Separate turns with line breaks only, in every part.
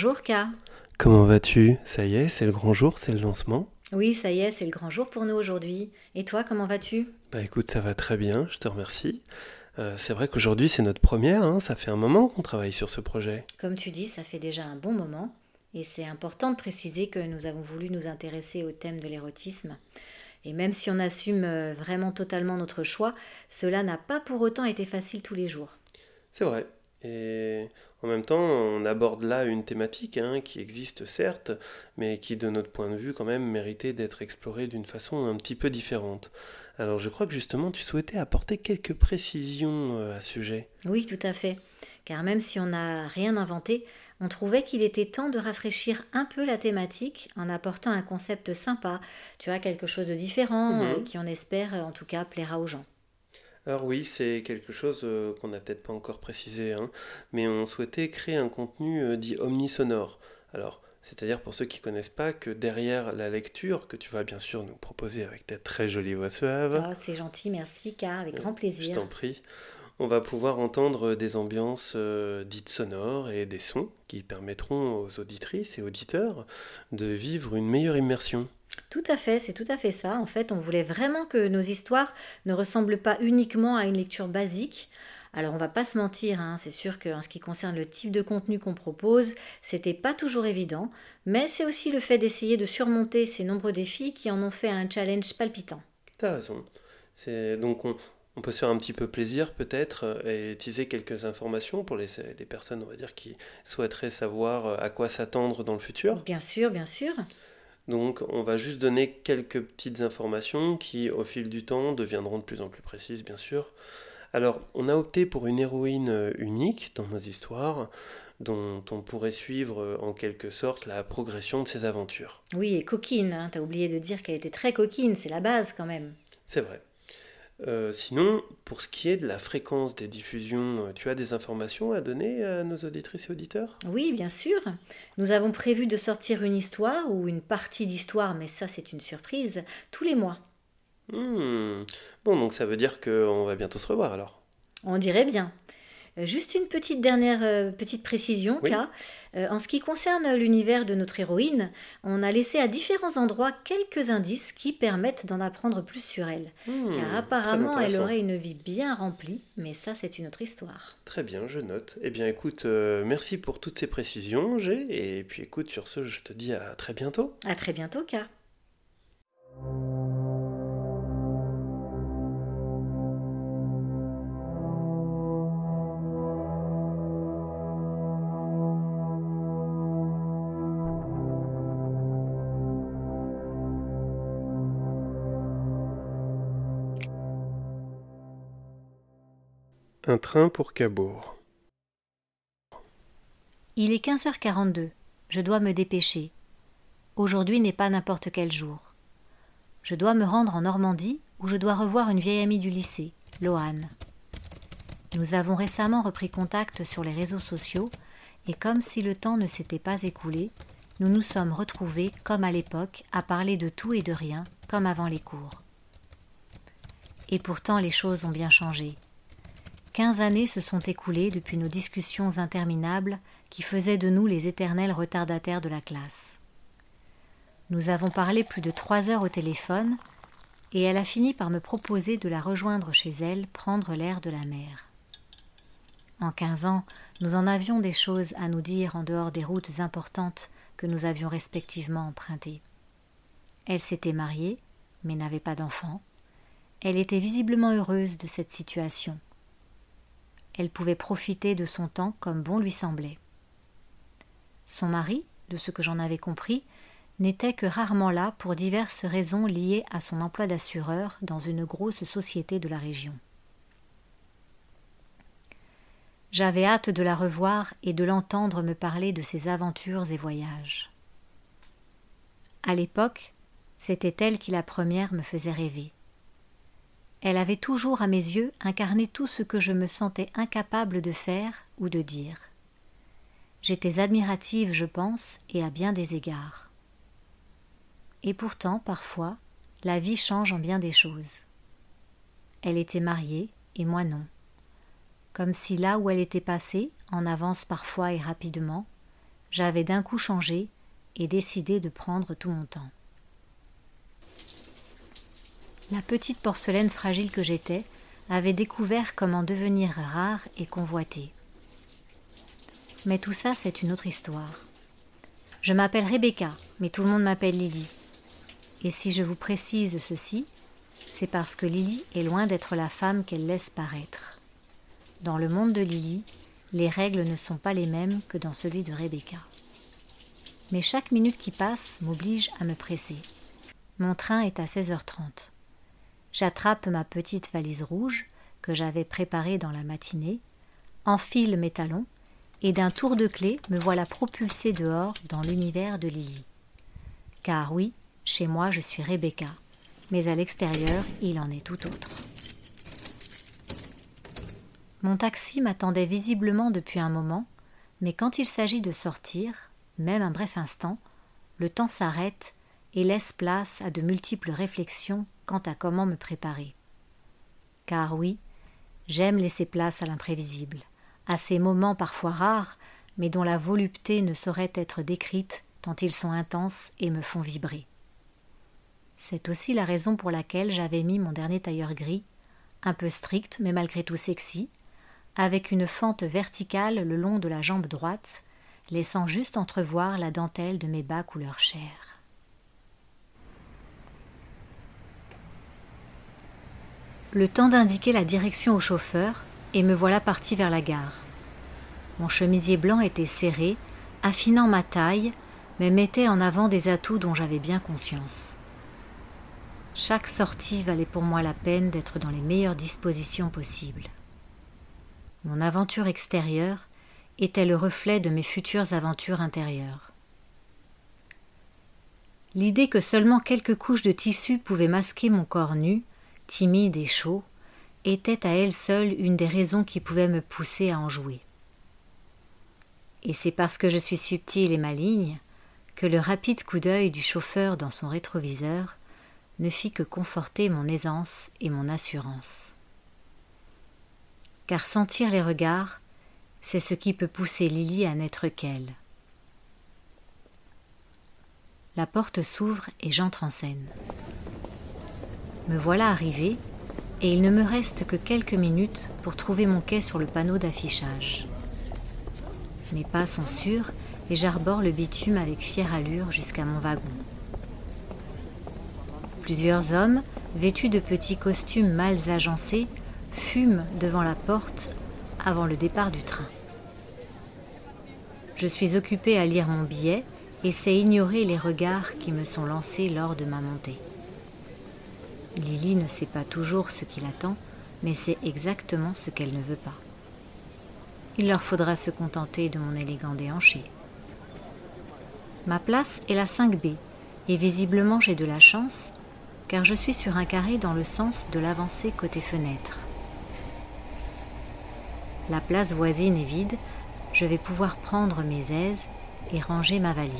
Bonjour
K.
Comment vas-tu? Ça y est, c'est le grand jour, c'est le lancement
Oui, ça y est, c'est le grand jour pour nous aujourd'hui. Et toi, comment vas-tu?
Bah écoute, ça va très bien, je te remercie. Euh, c'est vrai qu'aujourd'hui c'est notre première, hein, ça fait un moment qu'on travaille sur ce projet.
Comme tu dis, ça fait déjà un bon moment. Et c'est important de préciser que nous avons voulu nous intéresser au thème de l'érotisme. Et même si on assume euh, vraiment totalement notre choix, cela n'a pas pour autant été facile tous les jours.
C'est vrai. Et en même temps, on aborde là une thématique hein, qui existe certes, mais qui de notre point de vue quand même méritait d'être explorée d'une façon un petit peu différente. Alors je crois que justement tu souhaitais apporter quelques précisions euh, à ce sujet.
Oui, tout à fait. Car même si on n'a rien inventé, on trouvait qu'il était temps de rafraîchir un peu la thématique en apportant un concept sympa, tu vois, quelque chose de différent,
Mhm.
euh, qui on espère euh, en tout cas plaira aux gens.
Alors oui, c'est quelque chose euh, qu'on n'a peut-être pas encore précisé, hein, mais on souhaitait créer un contenu euh, dit omnisonore. Alors, c'est-à-dire pour ceux qui connaissent pas que derrière la lecture, que tu vas bien sûr nous proposer avec ta très jolie voix suave,
Oh, c'est gentil, merci K, avec grand
je
plaisir.
t'en prie, on va pouvoir entendre des ambiances euh, dites sonores et des sons qui permettront aux auditrices et auditeurs de vivre une meilleure immersion.
Tout à fait, c'est tout à fait ça. En fait, on voulait vraiment que nos histoires ne ressemblent pas uniquement à une lecture basique. Alors, on va pas se mentir, hein, c'est sûr qu'en ce qui concerne le type de contenu qu'on propose, c'était pas toujours évident, mais c'est aussi le fait d'essayer de surmonter ces nombreux défis qui en ont fait un challenge palpitant.
T'as raison. C'est donc on, on peut se faire un petit peu plaisir peut-être euh, et teaser quelques informations pour les, les personnes, on va dire, qui souhaiteraient savoir euh, à quoi s'attendre dans le futur.
Bien sûr, bien sûr.
Donc on va juste donner quelques petites informations qui, au fil du temps, deviendront de plus en plus précises, bien sûr. Alors, on a opté pour une héroïne euh, unique dans nos histoires, dont on pourrait suivre euh, en quelque sorte la progression de ses aventures.
Oui, et coquine, hein, t'as oublié de dire qu'elle était très coquine, c'est la base quand même.
C'est vrai. Euh, sinon, pour ce qui est de la fréquence des diffusions, euh, tu as des informations à donner à nos auditrices et auditeurs?
Oui, bien sûr. Nous avons prévu de sortir une histoire ou une partie d'histoire, mais ça c'est une surprise, tous les mois.
Hmm. Bon, donc ça veut dire qu'on va bientôt se revoir alors?
On dirait bien. Euh, Juste une petite dernière euh, petite précision,
Oui.
K. Euh, en ce qui concerne l'univers de notre héroïne, on a laissé à différents endroits quelques indices qui permettent d'en apprendre plus sur elle.
Hmm,
Car apparemment, elle aurait une vie bien remplie, mais ça, c'est une autre histoire.
Très bien, je note. Eh bien, écoute, euh, merci pour toutes ces précisions, G. Et puis, écoute, sur ce, je te dis à très bientôt.
À très bientôt, K.
Un train pour Cabourg.
Il est 15h42. Je dois me dépêcher. Aujourd'hui n'est pas n'importe quel jour. Je dois me rendre en Normandie où je dois revoir une vieille amie du lycée, Loane. Nous avons récemment repris contact sur les réseaux sociaux et comme si le temps ne s'était pas écoulé, nous nous sommes retrouvés comme à l'époque à parler de tout et de rien comme avant les cours. Et pourtant les choses ont bien changé. Quinze années se sont écoulées depuis nos discussions interminables qui faisaient de nous les éternels retardataires de la classe. Nous avons parlé plus de trois heures au téléphone, et elle a fini par me proposer de la rejoindre chez elle prendre l'air de la mer. En quinze ans, nous en avions des choses à nous dire en dehors des routes importantes que nous avions respectivement empruntées. Elle s'était mariée, mais n'avait pas d'enfant. Elle était visiblement heureuse de cette situation. Elle pouvait profiter de son temps comme bon lui semblait. Son mari, de ce que j'en avais compris, n'était que rarement là pour diverses raisons liées à son emploi d'assureur dans une grosse société de la région. J'avais hâte de la revoir et de l'entendre me parler de ses aventures et voyages. À l'époque, c'était elle qui la première me faisait rêver. Elle avait toujours à mes yeux incarné tout ce que je me sentais incapable de faire ou de dire. J'étais admirative, je pense, et à bien des égards. Et pourtant, parfois, la vie change en bien des choses. Elle était mariée, et moi non. Comme si là où elle était passée, en avance parfois et rapidement, j'avais d'un coup changé et décidé de prendre tout mon temps. La petite porcelaine fragile que j'étais avait découvert comment devenir rare et convoitée. Mais tout ça, c'est une autre histoire. Je m'appelle Rebecca, mais tout le monde m'appelle Lily. Et si je vous précise ceci, c'est parce que Lily est loin d'être la femme qu'elle laisse paraître. Dans le monde de Lily, les règles ne sont pas les mêmes que dans celui de Rebecca. Mais chaque minute qui passe m'oblige à me presser. Mon train est à 16h30. J'attrape ma petite valise rouge que j'avais préparée dans la matinée, enfile mes talons et d'un tour de clé me voilà propulsée dehors dans l'univers de Lily. Car oui, chez moi, je suis Rebecca, mais à l'extérieur, il en est tout autre. Mon taxi m'attendait visiblement depuis un moment, mais quand il s'agit de sortir, même un bref instant, le temps s'arrête et laisse place à de multiples réflexions quant à comment me préparer. Car oui, j'aime laisser place à l'imprévisible, à ces moments parfois rares, mais dont la volupté ne saurait être décrite tant ils sont intenses et me font vibrer. C'est aussi la raison pour laquelle j'avais mis mon dernier tailleur gris, un peu strict mais malgré tout sexy, avec une fente verticale le long de la jambe droite, laissant juste entrevoir la dentelle de mes bas couleur chair. Le temps d'indiquer la direction au chauffeur, et me voilà parti vers la gare. Mon chemisier blanc était serré, affinant ma taille, mais mettait en avant des atouts dont j'avais bien conscience. Chaque sortie valait pour moi la peine d'être dans les meilleures dispositions possibles. Mon aventure extérieure était le reflet de mes futures aventures intérieures. L'idée que seulement quelques couches de tissu pouvaient masquer mon corps nu, timide et chaud, était à elle seule une des raisons qui pouvaient me pousser à en jouer. Et c'est parce que je suis subtile et maligne que le rapide coup d'œil du chauffeur dans son rétroviseur ne fit que conforter mon aisance et mon assurance. Car sentir les regards, c'est ce qui peut pousser Lily à n'être qu'elle. La porte s'ouvre et j'entre en scène. Me voilà arrivé, et il ne me reste que quelques minutes pour trouver mon quai sur le panneau d'affichage. Mes pas sont sûrs et j'arbore le bitume avec fière allure jusqu'à mon wagon. Plusieurs hommes, vêtus de petits costumes mal agencés, fument devant la porte avant le départ du train. Je suis occupé à lire mon billet et sais ignorer les regards qui me sont lancés lors de ma montée. Lily ne sait pas toujours ce qui l'attend, mais c'est exactement ce qu'elle ne veut pas. Il leur faudra se contenter de mon élégant déhanché. Ma place est la 5B, et visiblement j'ai de la chance, car je suis sur un carré dans le sens de l'avancée côté fenêtre. La place voisine est vide, je vais pouvoir prendre mes aises et ranger ma valise.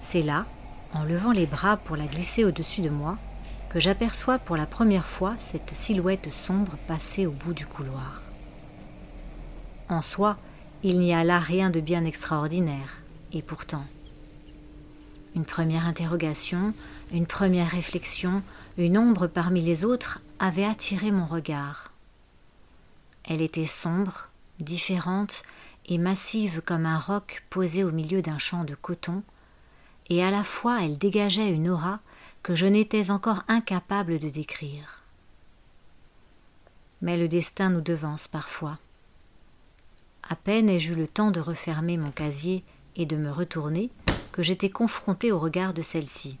C'est là, en levant les bras pour la glisser au-dessus de moi, que j'aperçois pour la première fois cette silhouette sombre passer au bout du couloir. En soi, il n'y a là rien de bien extraordinaire, et pourtant, une première interrogation, une première réflexion, une ombre parmi les autres avait attiré mon regard. Elle était sombre, différente et massive comme un roc posé au milieu d'un champ de coton, et à la fois elle dégageait une aura que je n'étais encore incapable de décrire. Mais le destin nous devance parfois. À peine ai-je eu le temps de refermer mon casier et de me retourner que j'étais confronté au regard de celle-ci.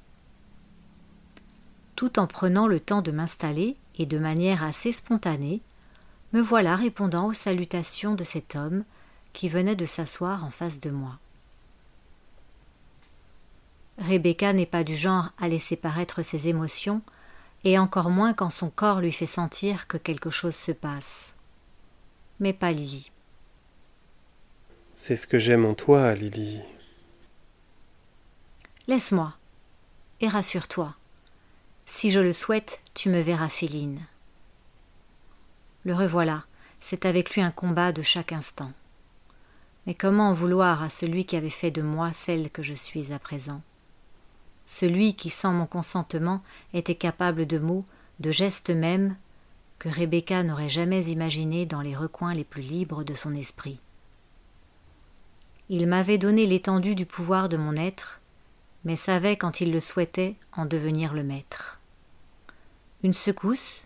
Tout en prenant le temps de m'installer, et de manière assez spontanée, me voilà répondant aux salutations de cet homme qui venait de s'asseoir en face de moi. Rebecca n'est pas du genre à laisser paraître ses émotions, et encore moins quand son corps lui fait sentir que quelque chose se passe. Mais pas Lily.
C'est ce que j'aime en toi, Lily.
Laisse-moi, et rassure-toi. Si je le souhaite, tu me verras féline. Le revoilà, c'est avec lui un combat de chaque instant. Mais comment en vouloir à celui qui avait fait de moi celle que je suis à présent? Celui qui, sans mon consentement, était capable de mots, de gestes même, que Rebecca n'aurait jamais imaginé dans les recoins les plus libres de son esprit. Il m'avait donné l'étendue du pouvoir de mon être, mais savait quand il le souhaitait en devenir le maître. Une secousse,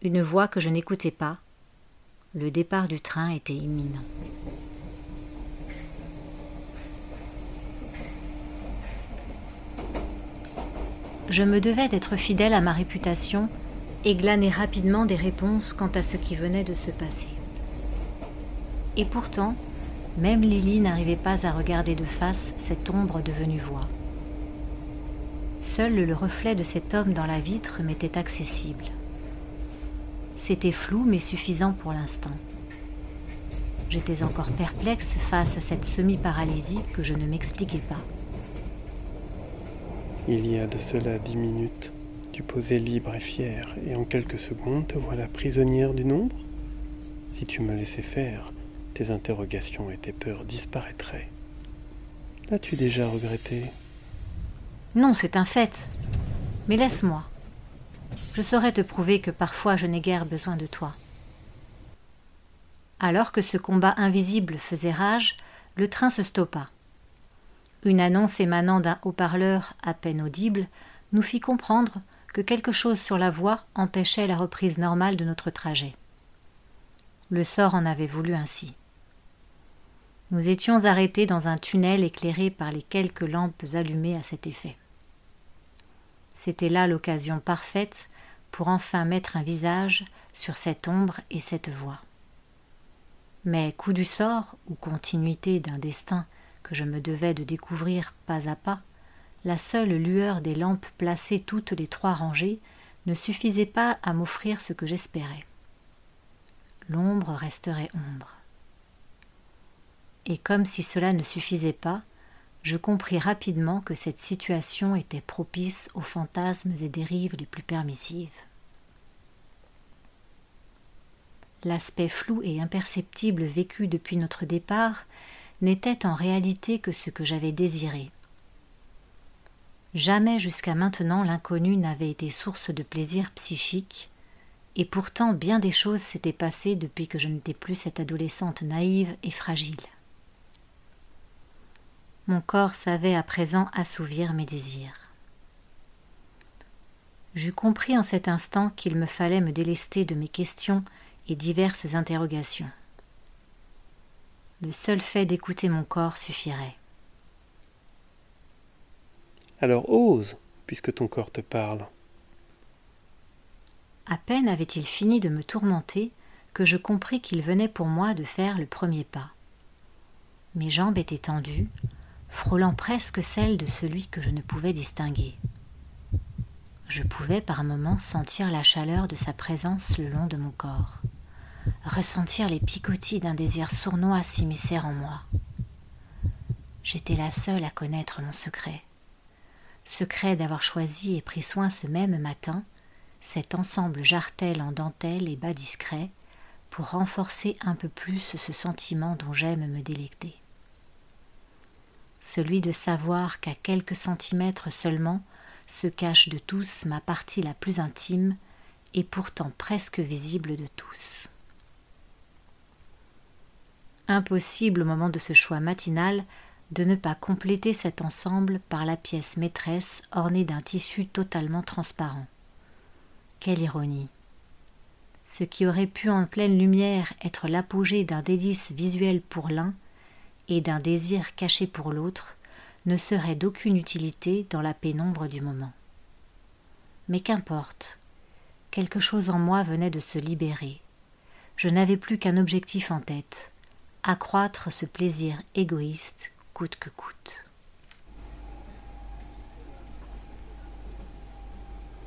une voix que je n'écoutais pas. Le départ du train était imminent. Je me devais d'être fidèle à ma réputation et glaner rapidement des réponses quant à ce qui venait de se passer. Et pourtant, même Lily n'arrivait pas à regarder de face cette ombre devenue voix. Seul le reflet de cet homme dans la vitre m'était accessible. C'était flou mais suffisant pour l'instant. J'étais encore perplexe face à cette semi-paralysie que je ne m'expliquais pas.
Il y a de cela dix minutes, tu posais libre et fière, et en quelques secondes te voilà prisonnière du nombre? Si tu me laissais faire, tes interrogations et tes peurs disparaîtraient. L'as-tu déjà regretté?
Non, c'est un fait. Mais laisse-moi. Je saurais te prouver que parfois je n'ai guère besoin de toi. Alors que ce combat invisible faisait rage, le train se stoppa. Une annonce émanant d'un haut-parleur à peine audible nous fit comprendre que quelque chose sur la voie empêchait la reprise normale de notre trajet. Le sort en avait voulu ainsi. Nous étions arrêtés dans un tunnel éclairé par les quelques lampes allumées à cet effet. C'était là l'occasion parfaite pour enfin mettre un visage sur cette ombre et cette voix. Mais coup du sort ou continuité d'un destin je me devais de découvrir pas à pas, la seule lueur des lampes placées toutes les trois rangées ne suffisait pas à m'offrir ce que j'espérais. L'ombre resterait ombre et comme si cela ne suffisait pas, je compris rapidement que cette situation était propice aux fantasmes et dérives les plus permissives. L'aspect flou et imperceptible vécu depuis notre départ n'était en réalité que ce que j'avais désiré. Jamais jusqu'à maintenant l'inconnu n'avait été source de plaisir psychique, et pourtant bien des choses s'étaient passées depuis que je n'étais plus cette adolescente naïve et fragile. Mon corps savait à présent assouvir mes désirs. J'eus compris en cet instant qu'il me fallait me délester de mes questions et diverses interrogations. Le seul fait d'écouter mon corps suffirait.
Alors ose, puisque ton corps te parle.
À peine avait-il fini de me tourmenter que je compris qu'il venait pour moi de faire le premier pas. Mes jambes étaient tendues, frôlant presque celle de celui que je ne pouvais distinguer. Je pouvais par moments sentir la chaleur de sa présence le long de mon corps, ressentir les picotis d'un désir sournois s'immiscer en moi. J'étais la seule à connaître mon secret, secret d'avoir choisi et pris soin ce même matin cet ensemble jartel en dentelle et bas discret pour renforcer un peu plus ce sentiment dont j'aime me délecter celui de savoir qu'à quelques centimètres seulement se cache de tous ma partie la plus intime et pourtant presque visible de tous. Impossible au moment de ce choix matinal de ne pas compléter cet ensemble par la pièce maîtresse ornée d'un tissu totalement transparent. Quelle ironie. ce qui aurait pu en pleine lumière être l'apogée d'un délice visuel pour l'un et d'un désir caché pour l'autre, ne serait d'aucune utilité dans la pénombre du moment. Mais qu'importe, quelque chose en moi venait de se libérer. Je n'avais plus qu'un objectif en tête, accroître ce plaisir égoïste coûte que coûte.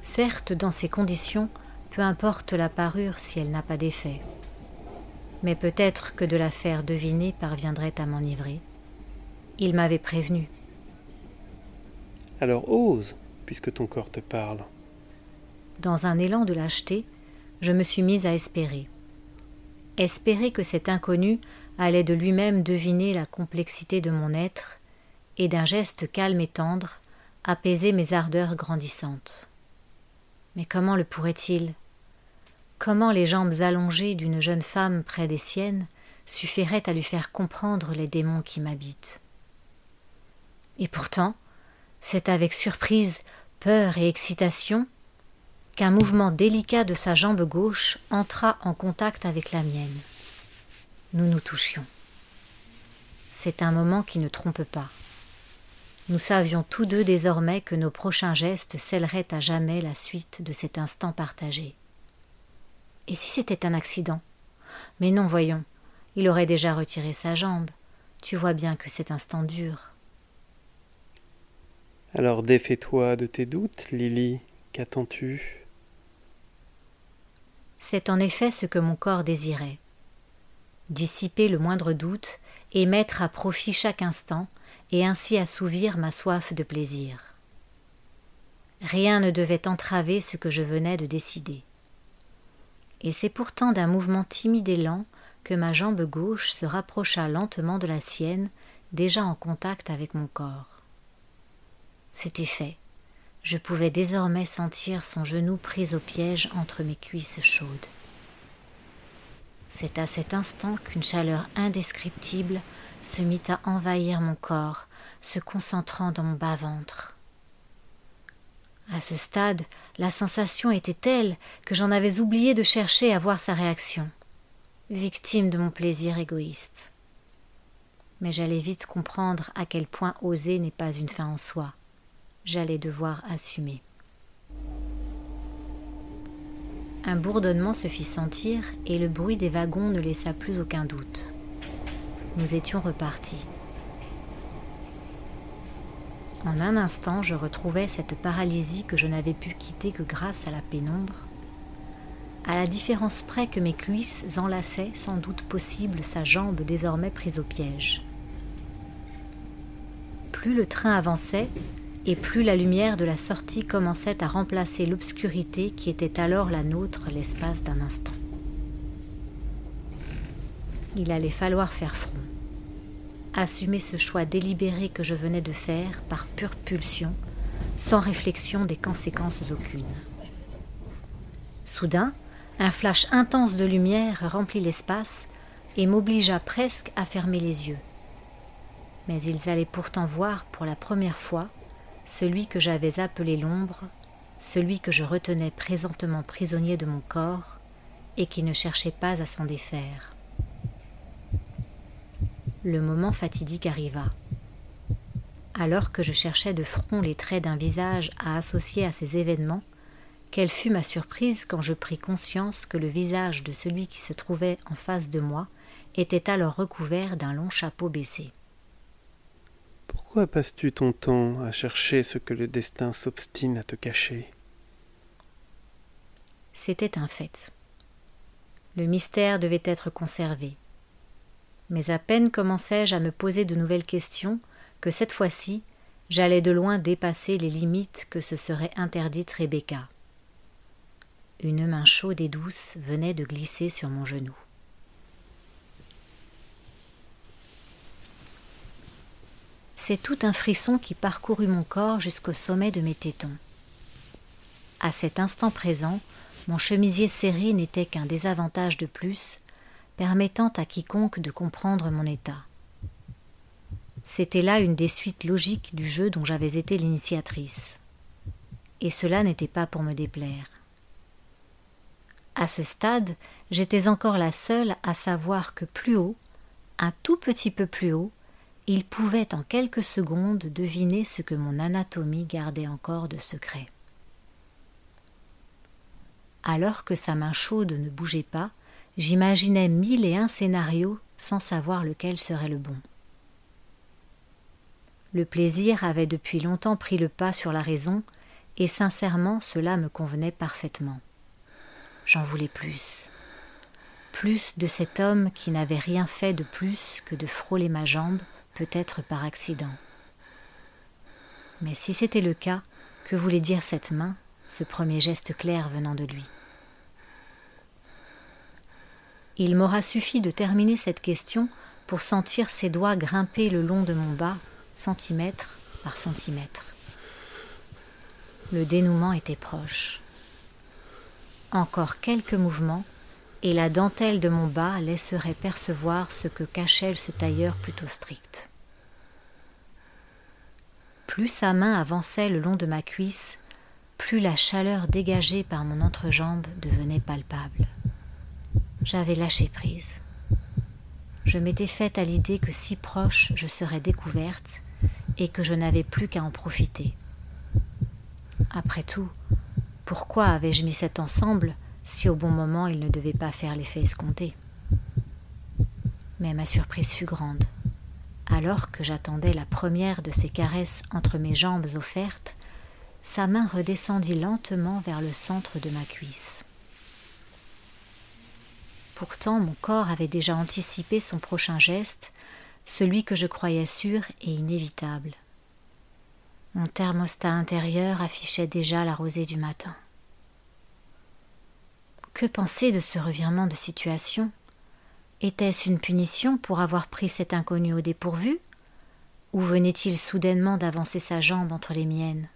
Certes, dans ces conditions, peu importe la parure si elle n'a pas d'effet. Mais peut-être que de la faire deviner parviendrait à m'enivrer. Il m'avait prévenu.
Alors ose, puisque ton corps te parle.
Dans un élan de lâcheté, je me suis mise à espérer. Espérer que cet inconnu allait de lui-même deviner la complexité de mon être et d'un geste calme et tendre apaiser mes ardeurs grandissantes. Mais comment le pourrait-il? Comment les jambes allongées d'une jeune femme près des siennes suffiraient à lui faire comprendre les démons qui m'habitent? Et pourtant, c'est avec surprise, peur et excitation qu'un mouvement délicat de sa jambe gauche entra en contact avec la mienne. Nous nous touchions. C'est un moment qui ne trompe pas. Nous savions tous deux désormais que nos prochains gestes scelleraient à jamais la suite de cet instant partagé. Et si c'était un accident? Mais non, voyons, il aurait déjà retiré sa jambe. Tu vois bien que cet instant dure.
Alors défais-toi de tes doutes, Lily. Qu'attends-tu?
C'est en effet ce que mon corps désirait. Dissiper le moindre doute et mettre à profit chaque instant, et ainsi assouvir ma soif de plaisir. Rien ne devait entraver ce que je venais de décider et c'est pourtant d'un mouvement timide et lent que ma jambe gauche se rapprocha lentement de la sienne, déjà en contact avec mon corps. C'était fait. Je pouvais désormais sentir son genou pris au piège entre mes cuisses chaudes. C'est à cet instant qu'une chaleur indescriptible se mit à envahir mon corps, se concentrant dans mon bas-ventre. À ce stade, la sensation était telle que j'en avais oublié de chercher à voir sa réaction, victime de mon plaisir égoïste. Mais j'allais vite comprendre à quel point oser n'est pas une fin en soi. J'allais devoir assumer. Un bourdonnement se fit sentir et le bruit des wagons ne laissa plus aucun doute. Nous étions repartis. En un instant, je retrouvais cette paralysie que je n'avais pu quitter que grâce à la pénombre, à la différence près que mes cuisses enlaçaient sans doute possible sa jambe désormais prise au piège. Plus le train avançait, et plus la lumière de la sortie commençait à remplacer l'obscurité qui était alors la nôtre l'espace d'un instant. Il allait falloir faire front assumer ce choix délibéré que je venais de faire par pure pulsion, sans réflexion des conséquences aucunes. Soudain, un flash intense de lumière remplit l'espace et m'obligea presque à fermer les yeux. Mais ils allaient pourtant voir pour la première fois celui que j'avais appelé l'ombre, celui que je retenais présentement prisonnier de mon corps et qui ne cherchait pas à s'en défaire le moment fatidique arriva. Alors que je cherchais de front les traits d'un visage à associer à ces événements, quelle fut ma surprise quand je pris conscience que le visage de celui qui se trouvait en face de moi était alors recouvert d'un long chapeau baissé.
Pourquoi passes-tu ton temps à chercher ce que le destin s'obstine à te cacher?
C'était un fait. Le mystère devait être conservé mais à peine commençai-je à me poser de nouvelles questions que cette fois-ci j'allais de loin dépasser les limites que se serait interdites Rebecca. Une main chaude et douce venait de glisser sur mon genou. C'est tout un frisson qui parcourut mon corps jusqu'au sommet de mes tétons. À cet instant présent, mon chemisier serré n'était qu'un désavantage de plus permettant à quiconque de comprendre mon état. C'était là une des suites logiques du jeu dont j'avais été l'initiatrice. Et cela n'était pas pour me déplaire. À ce stade, j'étais encore la seule à savoir que plus haut, un tout petit peu plus haut, il pouvait en quelques secondes deviner ce que mon anatomie gardait encore de secret. Alors que sa main chaude ne bougeait pas, j'imaginais mille et un scénarios sans savoir lequel serait le bon. Le plaisir avait depuis longtemps pris le pas sur la raison, et sincèrement cela me convenait parfaitement. J'en voulais plus. Plus de cet homme qui n'avait rien fait de plus que de frôler ma jambe, peut-être par accident. Mais si c'était le cas, que voulait dire cette main, ce premier geste clair venant de lui? Il m'aura suffi de terminer cette question pour sentir ses doigts grimper le long de mon bas, centimètre par centimètre. Le dénouement était proche. Encore quelques mouvements, et la dentelle de mon bas laisserait percevoir ce que cachait ce tailleur plutôt strict. Plus sa main avançait le long de ma cuisse, plus la chaleur dégagée par mon entrejambe devenait palpable. J'avais lâché prise. Je m'étais faite à l'idée que si proche je serais découverte et que je n'avais plus qu'à en profiter. Après tout, pourquoi avais-je mis cet ensemble si au bon moment il ne devait pas faire l'effet escompté Mais ma surprise fut grande. Alors que j'attendais la première de ces caresses entre mes jambes offertes, sa main redescendit lentement vers le centre de ma cuisse. Pourtant mon corps avait déjà anticipé son prochain geste, celui que je croyais sûr et inévitable. Mon thermostat intérieur affichait déjà la rosée du matin. Que penser de ce revirement de situation? Était-ce une punition pour avoir pris cet inconnu au dépourvu? Ou venait-il soudainement d'avancer sa jambe entre les miennes?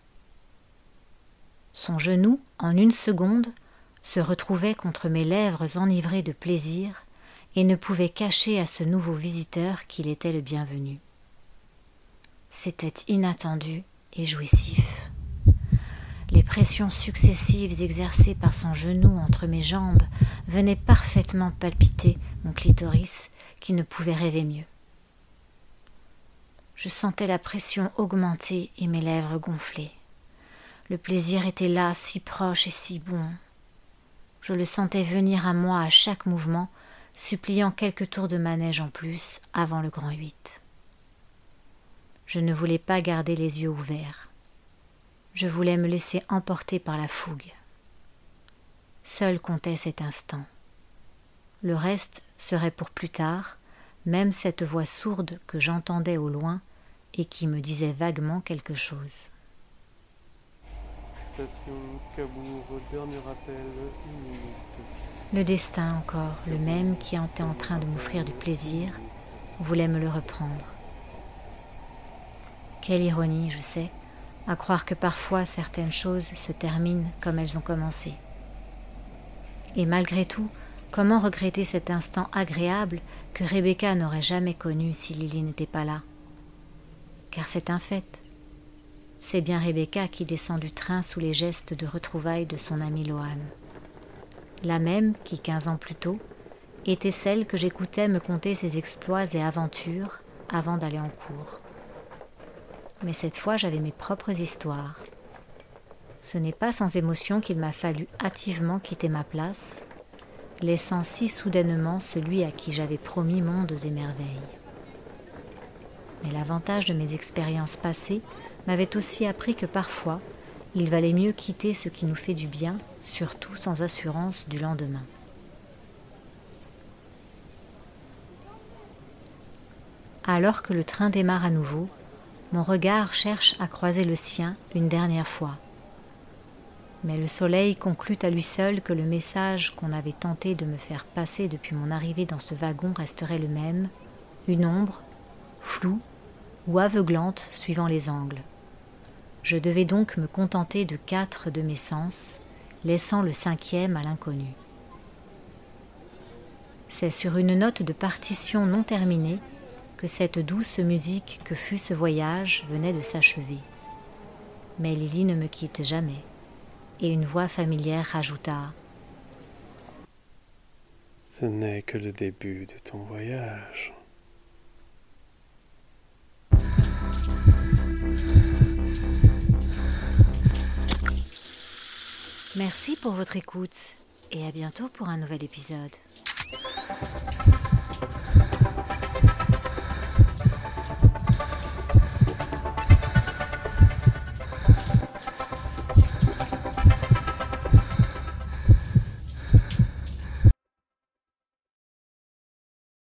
Son genou, en une seconde, se retrouvait contre mes lèvres enivrées de plaisir et ne pouvait cacher à ce nouveau visiteur qu'il était le bienvenu. C'était inattendu et jouissif. Les pressions successives exercées par son genou entre mes jambes venaient parfaitement palpiter mon clitoris qui ne pouvait rêver mieux. Je sentais la pression augmenter et mes lèvres gonfler. Le plaisir était là, si proche et si bon. Je le sentais venir à moi à chaque mouvement, suppliant quelques tours de manège en plus avant le grand huit. Je ne voulais pas garder les yeux ouverts. Je voulais me laisser emporter par la fougue. Seul comptait cet instant. Le reste serait pour plus tard, même cette voix sourde que j'entendais au loin et qui me disait vaguement quelque chose. Le destin encore, le même qui était en train de m'offrir du plaisir, voulait me le reprendre. Quelle ironie, je sais, à croire que parfois certaines choses se terminent comme elles ont commencé. Et malgré tout, comment regretter cet instant agréable que Rebecca n'aurait jamais connu si Lily n'était pas là? Car c'est un fait. C'est bien Rebecca qui descend du train sous les gestes de retrouvailles de son amie Lohan. La même qui, quinze ans plus tôt, était celle que j'écoutais me conter ses exploits et aventures avant d'aller en cours mais cette fois j'avais mes propres histoires. Ce n'est pas sans émotion qu'il m'a fallu hâtivement quitter ma place, laissant si soudainement celui à qui j'avais promis mondes et merveilles. Mais l'avantage de mes expériences passées m'avait aussi appris que parfois il valait mieux quitter ce qui nous fait du bien, surtout sans assurance du lendemain. Alors que le train démarre à nouveau, mon regard cherche à croiser le sien une dernière fois. Mais le soleil conclut à lui seul que le message qu'on avait tenté de me faire passer depuis mon arrivée dans ce wagon resterait le même, une ombre, floue ou aveuglante suivant les angles. Je devais donc me contenter de quatre de mes sens, laissant le cinquième à l'inconnu. C'est sur une note de partition non terminée que cette douce musique que fut ce voyage venait de s'achever. Mais Lily ne me quitte jamais, et une voix familière ajouta
Ce n'est que le début de ton voyage.
Merci pour votre écoute et à bientôt pour un nouvel épisode.